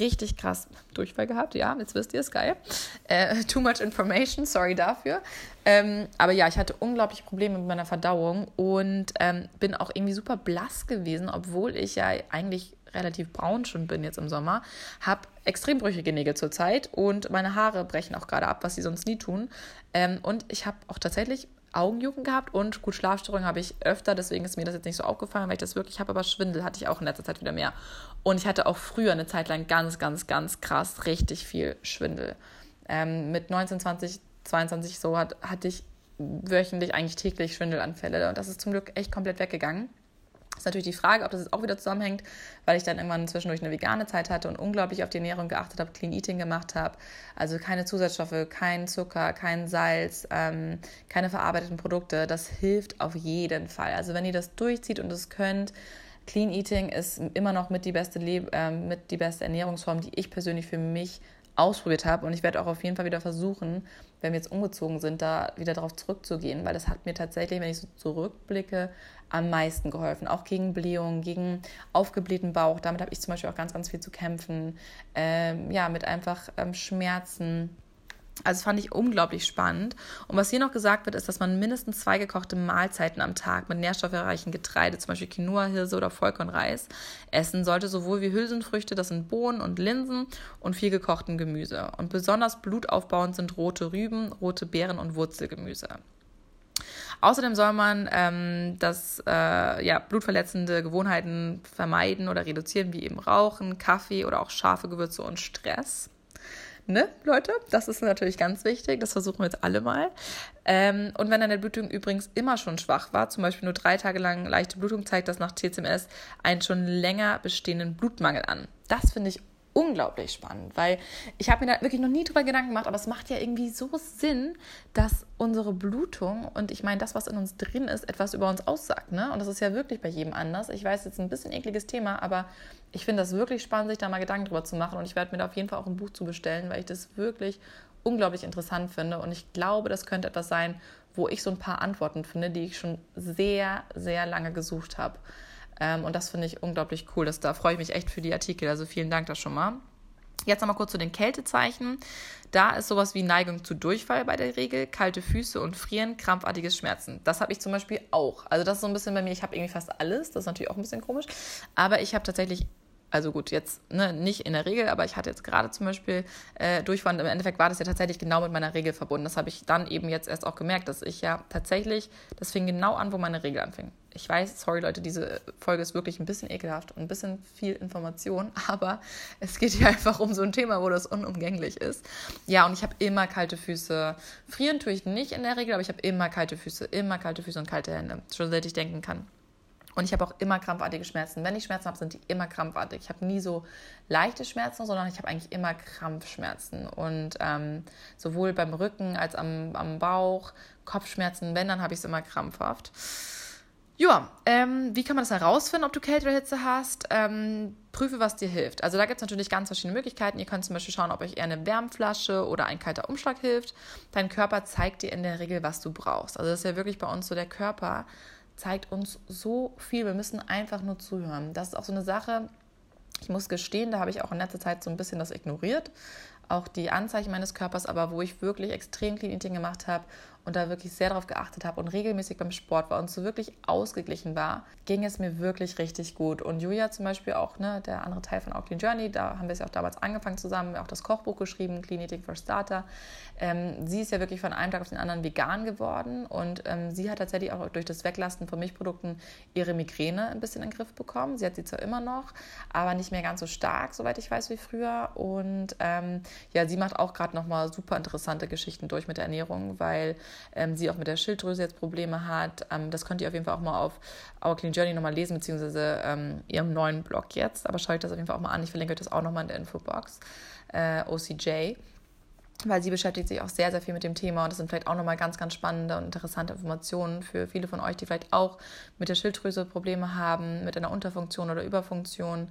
richtig krass Durchfall gehabt. Ja, jetzt wisst ihr es, geil. Äh, too much information, sorry dafür. Ähm, aber ja, ich hatte unglaubliche Probleme mit meiner Verdauung und ähm, bin auch irgendwie super blass gewesen, obwohl ich ja eigentlich relativ braun schon bin jetzt im Sommer, habe extrem brüchige Nägel zurzeit und meine Haare brechen auch gerade ab, was sie sonst nie tun. Ähm, und ich habe auch tatsächlich Augenjucken gehabt und gut, Schlafstörungen habe ich öfter, deswegen ist mir das jetzt nicht so aufgefallen, weil ich das wirklich habe, aber Schwindel hatte ich auch in letzter Zeit wieder mehr. Und ich hatte auch früher eine Zeit lang ganz, ganz, ganz krass richtig viel Schwindel. Ähm, mit 19, 20, 22 so hat, hatte ich wöchentlich eigentlich täglich Schwindelanfälle und das ist zum Glück echt komplett weggegangen. Ist natürlich die Frage, ob das jetzt auch wieder zusammenhängt, weil ich dann irgendwann zwischendurch eine vegane Zeit hatte und unglaublich auf die Ernährung geachtet habe, Clean Eating gemacht habe. Also keine Zusatzstoffe, kein Zucker, kein Salz, ähm, keine verarbeiteten Produkte. Das hilft auf jeden Fall. Also wenn ihr das durchzieht und es könnt, Clean Eating ist immer noch mit die beste, Le äh, mit die beste Ernährungsform, die ich persönlich für mich ausprobiert habe. Und ich werde auch auf jeden Fall wieder versuchen, wenn wir jetzt umgezogen sind, da wieder darauf zurückzugehen, weil das hat mir tatsächlich, wenn ich so zurückblicke, am meisten geholfen. Auch gegen Blähungen, gegen aufgeblähten Bauch. Damit habe ich zum Beispiel auch ganz, ganz viel zu kämpfen. Ähm, ja, mit einfach ähm, Schmerzen. Also fand ich unglaublich spannend. Und was hier noch gesagt wird, ist, dass man mindestens zwei gekochte Mahlzeiten am Tag mit nährstoffreichen Getreide, zum Beispiel Quinoa, Hirse oder Vollkornreis, essen sollte, sowohl wie Hülsenfrüchte, das sind Bohnen und Linsen und viel gekochten Gemüse. Und besonders blutaufbauend sind rote Rüben, rote Beeren und Wurzelgemüse. Außerdem soll man ähm, das äh, ja, blutverletzende Gewohnheiten vermeiden oder reduzieren, wie eben Rauchen, Kaffee oder auch scharfe Gewürze und Stress. Ne, Leute? Das ist natürlich ganz wichtig. Das versuchen wir jetzt alle mal. Ähm, und wenn deine Blutung übrigens immer schon schwach war, zum Beispiel nur drei Tage lang leichte Blutung, zeigt das nach TCMS einen schon länger bestehenden Blutmangel an. Das finde ich unglaublich spannend, weil ich habe mir da wirklich noch nie drüber Gedanken gemacht, aber es macht ja irgendwie so Sinn, dass unsere Blutung und ich meine, das, was in uns drin ist, etwas über uns aussagt. Ne? Und das ist ja wirklich bei jedem anders. Ich weiß, jetzt ein bisschen ekliges Thema, aber ich finde das wirklich spannend, sich da mal Gedanken drüber zu machen. Und ich werde mir da auf jeden Fall auch ein Buch zu bestellen, weil ich das wirklich unglaublich interessant finde. Und ich glaube, das könnte etwas sein, wo ich so ein paar Antworten finde, die ich schon sehr, sehr lange gesucht habe. Ähm, und das finde ich unglaublich cool. Das, da freue ich mich echt für die Artikel. Also vielen Dank da schon mal. Jetzt nochmal kurz zu den Kältezeichen. Da ist sowas wie Neigung zu Durchfall bei der Regel, kalte Füße und Frieren, krampfartiges Schmerzen. Das habe ich zum Beispiel auch. Also das ist so ein bisschen bei mir, ich habe irgendwie fast alles. Das ist natürlich auch ein bisschen komisch. Aber ich habe tatsächlich also gut, jetzt ne, nicht in der Regel, aber ich hatte jetzt gerade zum Beispiel äh, Durchfall. Im Endeffekt war das ja tatsächlich genau mit meiner Regel verbunden. Das habe ich dann eben jetzt erst auch gemerkt, dass ich ja tatsächlich, das fing genau an, wo meine Regel anfing. Ich weiß, sorry Leute, diese Folge ist wirklich ein bisschen ekelhaft und ein bisschen viel Information, aber es geht hier einfach um so ein Thema, wo das unumgänglich ist. Ja, und ich habe immer kalte Füße. Frieren tue ich nicht in der Regel, aber ich habe immer kalte Füße, immer kalte Füße und kalte Hände, schon seit ich denken kann. Und ich habe auch immer krampfartige Schmerzen. Wenn ich Schmerzen habe, sind die immer krampfartig. Ich habe nie so leichte Schmerzen, sondern ich habe eigentlich immer Krampfschmerzen. Und ähm, sowohl beim Rücken als am, am Bauch, Kopfschmerzen, wenn, dann habe ich es immer krampfhaft. Ja, ähm, wie kann man das herausfinden, ob du Kälte oder Hitze hast? Ähm, prüfe, was dir hilft. Also da gibt es natürlich ganz verschiedene Möglichkeiten. Ihr könnt zum Beispiel schauen, ob euch eher eine Wärmflasche oder ein kalter Umschlag hilft. Dein Körper zeigt dir in der Regel, was du brauchst. Also das ist ja wirklich bei uns so, der Körper zeigt uns so viel. Wir müssen einfach nur zuhören. Das ist auch so eine Sache, ich muss gestehen, da habe ich auch in letzter Zeit so ein bisschen das ignoriert. Auch die Anzeichen meines Körpers, aber wo ich wirklich extrem Clean Eating gemacht habe und da wirklich sehr darauf geachtet habe und regelmäßig beim Sport war und so wirklich ausgeglichen war, ging es mir wirklich richtig gut. Und Julia zum Beispiel auch, ne, der andere Teil von Clean Journey, da haben wir es ja auch damals angefangen zusammen, auch das Kochbuch geschrieben, Clean Eating for Starter. Ähm, sie ist ja wirklich von einem Tag auf den anderen vegan geworden und ähm, sie hat tatsächlich auch durch das Weglasten von Milchprodukten ihre Migräne ein bisschen in den Griff bekommen. Sie hat sie zwar immer noch, aber nicht mehr ganz so stark, soweit ich weiß, wie früher. Und ähm, ja, sie macht auch gerade nochmal super interessante Geschichten durch mit der Ernährung, weil ähm, sie auch mit der Schilddrüse jetzt Probleme hat. Ähm, das könnt ihr auf jeden Fall auch mal auf Our Clean Journey nochmal lesen, beziehungsweise ähm, ihrem neuen Blog jetzt. Aber schaut euch das auf jeden Fall auch mal an. Ich verlinke euch das auch nochmal in der Infobox. Äh, OCJ weil sie beschäftigt sich auch sehr, sehr viel mit dem Thema und das sind vielleicht auch nochmal ganz, ganz spannende und interessante Informationen für viele von euch, die vielleicht auch mit der Schilddrüse Probleme haben, mit einer Unterfunktion oder Überfunktion.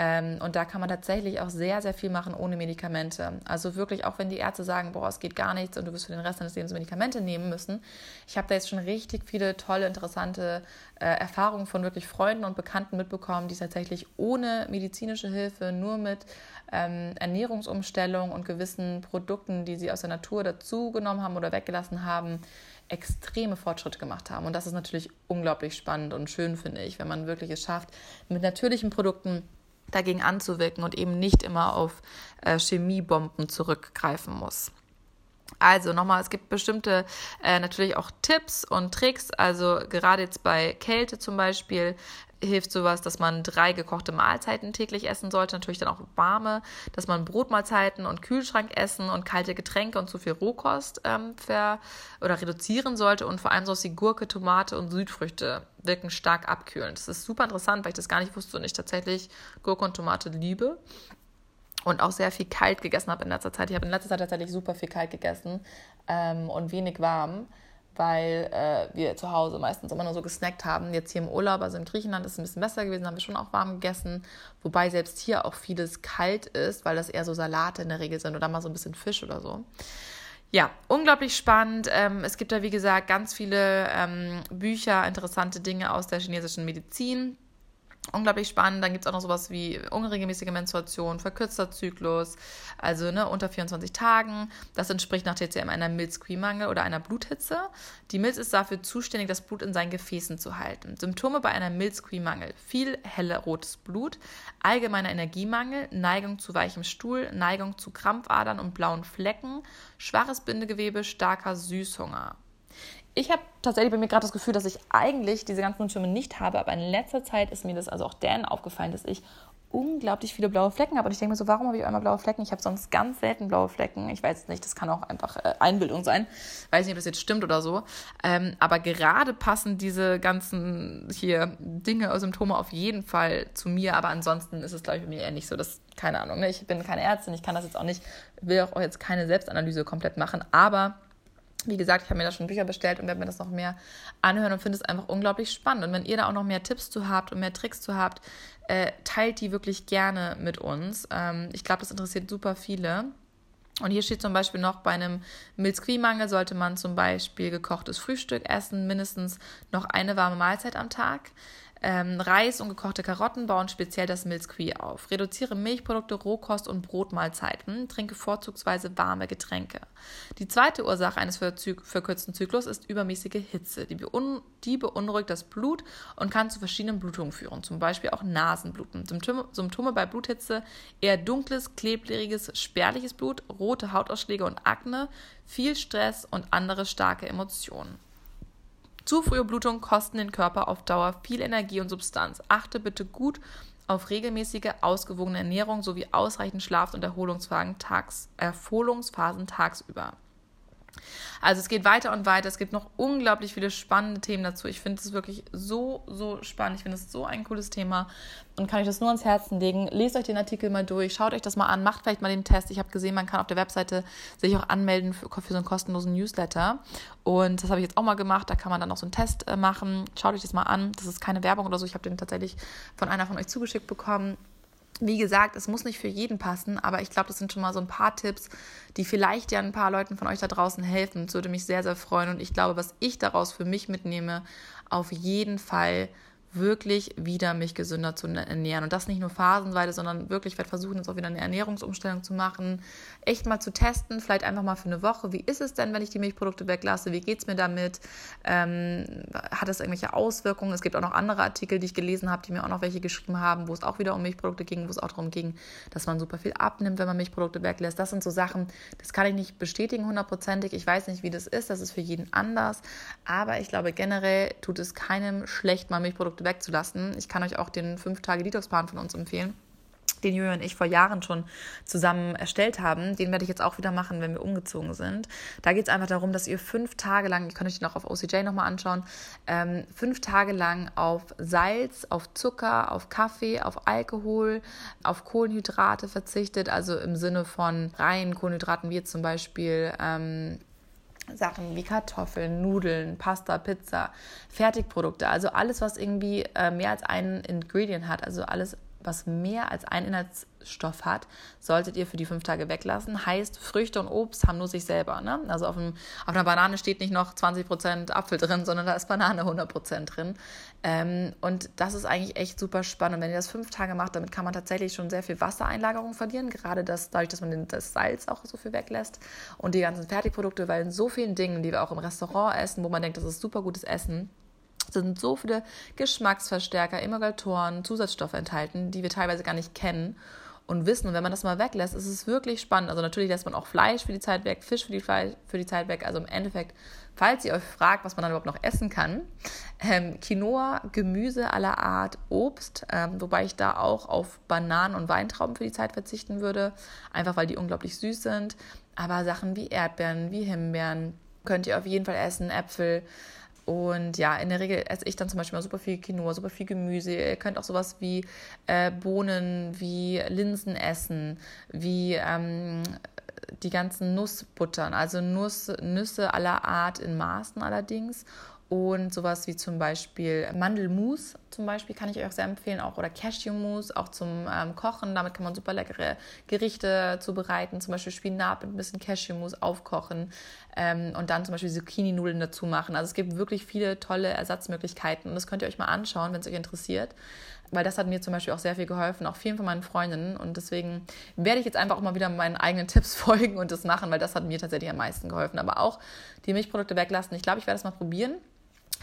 Ähm, und da kann man tatsächlich auch sehr, sehr viel machen ohne Medikamente. Also wirklich, auch wenn die Ärzte sagen, boah, es geht gar nichts und du wirst für den Rest deines Lebens Medikamente nehmen müssen. Ich habe da jetzt schon richtig viele tolle, interessante äh, Erfahrungen von wirklich Freunden und Bekannten mitbekommen, die tatsächlich ohne medizinische Hilfe, nur mit ähm, Ernährungsumstellung und gewissen Produkten, die sie aus der Natur dazugenommen haben oder weggelassen haben, extreme Fortschritte gemacht haben. Und das ist natürlich unglaublich spannend und schön, finde ich, wenn man wirklich es schafft, mit natürlichen Produkten dagegen anzuwirken und eben nicht immer auf äh, Chemiebomben zurückgreifen muss. Also nochmal, es gibt bestimmte äh, natürlich auch Tipps und Tricks. Also gerade jetzt bei Kälte zum Beispiel hilft sowas, dass man drei gekochte Mahlzeiten täglich essen sollte, natürlich dann auch warme, dass man Brotmahlzeiten und Kühlschrank essen und kalte Getränke und zu viel Rohkost ähm, ver oder reduzieren sollte und vor allem so wie Gurke, Tomate und Südfrüchte wirken stark abkühlend. Das ist super interessant, weil ich das gar nicht wusste und ich tatsächlich Gurke und Tomate liebe und auch sehr viel kalt gegessen habe in letzter Zeit. Ich habe in letzter Zeit tatsächlich super viel kalt gegessen ähm, und wenig warm weil äh, wir zu Hause meistens immer nur so gesnackt haben. Jetzt hier im Urlaub, also in Griechenland, ist es ein bisschen besser gewesen, haben wir schon auch warm gegessen. Wobei selbst hier auch vieles kalt ist, weil das eher so Salate in der Regel sind oder mal so ein bisschen Fisch oder so. Ja, unglaublich spannend. Ähm, es gibt da, wie gesagt, ganz viele ähm, Bücher, interessante Dinge aus der chinesischen Medizin unglaublich spannend. Dann gibt es auch noch sowas wie unregelmäßige Menstruation, verkürzter Zyklus, also ne, unter 24 Tagen. Das entspricht nach TCM einer Milzquimangel oder einer Bluthitze. Die Milz ist dafür zuständig, das Blut in seinen Gefäßen zu halten. Symptome bei einer Milzquimangel: viel helle rotes Blut, allgemeiner Energiemangel, Neigung zu weichem Stuhl, Neigung zu Krampfadern und blauen Flecken, schwaches Bindegewebe, starker Süßhunger. Ich habe tatsächlich bei mir gerade das Gefühl, dass ich eigentlich diese ganzen Symptome nicht habe, aber in letzter Zeit ist mir das also auch Dan aufgefallen, dass ich unglaublich viele blaue Flecken habe. Und ich denke mir so, warum habe ich einmal blaue Flecken? Ich habe sonst ganz selten blaue Flecken. Ich weiß nicht, das kann auch einfach äh, Einbildung sein. Weiß nicht, ob das jetzt stimmt oder so. Ähm, aber gerade passen diese ganzen hier Dinge, Symptome auf jeden Fall zu mir. Aber ansonsten ist es, glaube ich, bei mir eher nicht so. Das, keine Ahnung, ne? ich bin keine Ärztin, ich kann das jetzt auch nicht, will auch jetzt keine Selbstanalyse komplett machen. Aber wie gesagt, ich habe mir da schon Bücher bestellt und werde mir das noch mehr anhören und finde es einfach unglaublich spannend. Und wenn ihr da auch noch mehr Tipps zu habt und mehr Tricks zu habt, äh, teilt die wirklich gerne mit uns. Ähm, ich glaube, das interessiert super viele. Und hier steht zum Beispiel noch, bei einem Milzquie-Mangel sollte man zum Beispiel gekochtes Frühstück essen, mindestens noch eine warme Mahlzeit am Tag. Ähm, Reis und gekochte Karotten bauen speziell das Milzquie auf. Reduziere Milchprodukte, Rohkost und Brotmahlzeiten. Trinke vorzugsweise warme Getränke. Die zweite Ursache eines verkürzten Zyklus ist übermäßige Hitze. Die, beun die beunruhigt das Blut und kann zu verschiedenen Blutungen führen, zum Beispiel auch Nasenbluten. Symptome, Symptome bei Bluthitze eher dunkles, klebriges, spärliches Blut, rote Hautausschläge und Akne, viel Stress und andere starke Emotionen. Zu frühe Blutungen kosten den Körper auf Dauer viel Energie und Substanz. Achte bitte gut auf regelmäßige, ausgewogene Ernährung sowie ausreichend Schlaf und Erholungsphasen, tags, Erholungsphasen tagsüber. Also es geht weiter und weiter. Es gibt noch unglaublich viele spannende Themen dazu. Ich finde es wirklich so, so spannend. Ich finde es so ein cooles Thema und kann euch das nur ans Herzen legen. Lest euch den Artikel mal durch, schaut euch das mal an, macht vielleicht mal den Test. Ich habe gesehen, man kann auf der Webseite sich auch anmelden für, für so einen kostenlosen Newsletter. Und das habe ich jetzt auch mal gemacht. Da kann man dann auch so einen Test äh, machen. Schaut euch das mal an. Das ist keine Werbung oder so. Ich habe den tatsächlich von einer von euch zugeschickt bekommen. Wie gesagt, es muss nicht für jeden passen, aber ich glaube, das sind schon mal so ein paar Tipps, die vielleicht ja ein paar Leuten von euch da draußen helfen. Das würde mich sehr, sehr freuen. Und ich glaube, was ich daraus für mich mitnehme, auf jeden Fall wirklich wieder mich gesünder zu ernähren. Und das nicht nur phasenweise, sondern wirklich, ich werde versuchen, jetzt auch wieder eine Ernährungsumstellung zu machen. Echt mal zu testen, vielleicht einfach mal für eine Woche. Wie ist es denn, wenn ich die Milchprodukte weglasse? Wie geht es mir damit? Ähm, hat es irgendwelche Auswirkungen? Es gibt auch noch andere Artikel, die ich gelesen habe, die mir auch noch welche geschrieben haben, wo es auch wieder um Milchprodukte ging, wo es auch darum ging, dass man super viel abnimmt, wenn man Milchprodukte weglässt. Das sind so Sachen, das kann ich nicht bestätigen hundertprozentig. Ich weiß nicht, wie das ist. Das ist für jeden anders. Aber ich glaube, generell tut es keinem schlecht, mal Milchprodukte Produkte wegzulassen. Ich kann euch auch den 5-Tage-Detox-Plan von uns empfehlen den Julia und ich vor Jahren schon zusammen erstellt haben. Den werde ich jetzt auch wieder machen, wenn wir umgezogen sind. Da geht es einfach darum, dass ihr fünf Tage lang, ich kann euch den auch auf OCJ nochmal anschauen, ähm, fünf Tage lang auf Salz, auf Zucker, auf Kaffee, auf Alkohol, auf Kohlenhydrate verzichtet, also im Sinne von reinen Kohlenhydraten, wie jetzt zum Beispiel ähm, Sachen wie Kartoffeln, Nudeln, Pasta, Pizza, Fertigprodukte, also alles, was irgendwie äh, mehr als einen Ingredient hat, also alles, was mehr als einen Inhaltsstoff hat, solltet ihr für die fünf Tage weglassen. Heißt, Früchte und Obst haben nur sich selber. Ne? Also auf, einem, auf einer Banane steht nicht noch 20% Apfel drin, sondern da ist Banane 100% drin. Ähm, und das ist eigentlich echt super spannend. Und wenn ihr das fünf Tage macht, damit kann man tatsächlich schon sehr viel Wassereinlagerung verlieren. Gerade das, dadurch, dass man das Salz auch so viel weglässt und die ganzen Fertigprodukte, weil in so vielen Dingen, die wir auch im Restaurant essen, wo man denkt, das ist super gutes Essen, sind so viele Geschmacksverstärker, Emulgatoren, Zusatzstoffe enthalten, die wir teilweise gar nicht kennen und wissen. Und wenn man das mal weglässt, ist es wirklich spannend. Also natürlich lässt man auch Fleisch für die Zeit weg, Fisch für die, Fleisch, für die Zeit weg. Also im Endeffekt, falls ihr euch fragt, was man dann überhaupt noch essen kann, ähm, Quinoa, Gemüse aller Art, Obst, ähm, wobei ich da auch auf Bananen und Weintrauben für die Zeit verzichten würde, einfach weil die unglaublich süß sind. Aber Sachen wie Erdbeeren, wie Himbeeren könnt ihr auf jeden Fall essen, Äpfel, und ja, in der Regel esse ich dann zum Beispiel mal super viel Quinoa, super viel Gemüse. Ihr könnt auch sowas wie äh, Bohnen, wie Linsen essen, wie ähm, die ganzen Nussbuttern, also Nuss, Nüsse aller Art in Maßen allerdings und sowas wie zum Beispiel Mandelmus zum Beispiel kann ich euch auch sehr empfehlen, auch oder Cashewmus, auch zum ähm, Kochen. Damit kann man super leckere Gerichte zubereiten, zum Beispiel Spinat mit ein bisschen Cashewmus aufkochen ähm, und dann zum Beispiel Zucchini-Nudeln dazu machen. Also es gibt wirklich viele tolle Ersatzmöglichkeiten und das könnt ihr euch mal anschauen, wenn es euch interessiert. Weil das hat mir zum Beispiel auch sehr viel geholfen, auch vielen von meinen Freundinnen. Und deswegen werde ich jetzt einfach auch mal wieder meinen eigenen Tipps folgen und das machen, weil das hat mir tatsächlich am meisten geholfen. Aber auch die Milchprodukte weglassen. Ich glaube, ich werde das mal probieren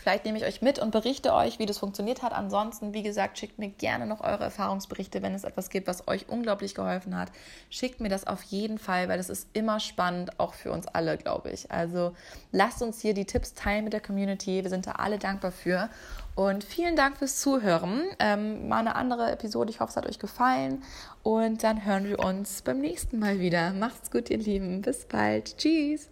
Vielleicht nehme ich euch mit und berichte euch, wie das funktioniert hat. Ansonsten, wie gesagt, schickt mir gerne noch eure Erfahrungsberichte, wenn es etwas gibt, was euch unglaublich geholfen hat. Schickt mir das auf jeden Fall, weil das ist immer spannend, auch für uns alle, glaube ich. Also lasst uns hier die Tipps teilen mit der Community. Wir sind da alle dankbar für. Und vielen Dank fürs Zuhören. Ähm, mal eine andere Episode. Ich hoffe, es hat euch gefallen. Und dann hören wir uns beim nächsten Mal wieder. Macht's gut, ihr Lieben. Bis bald. Tschüss.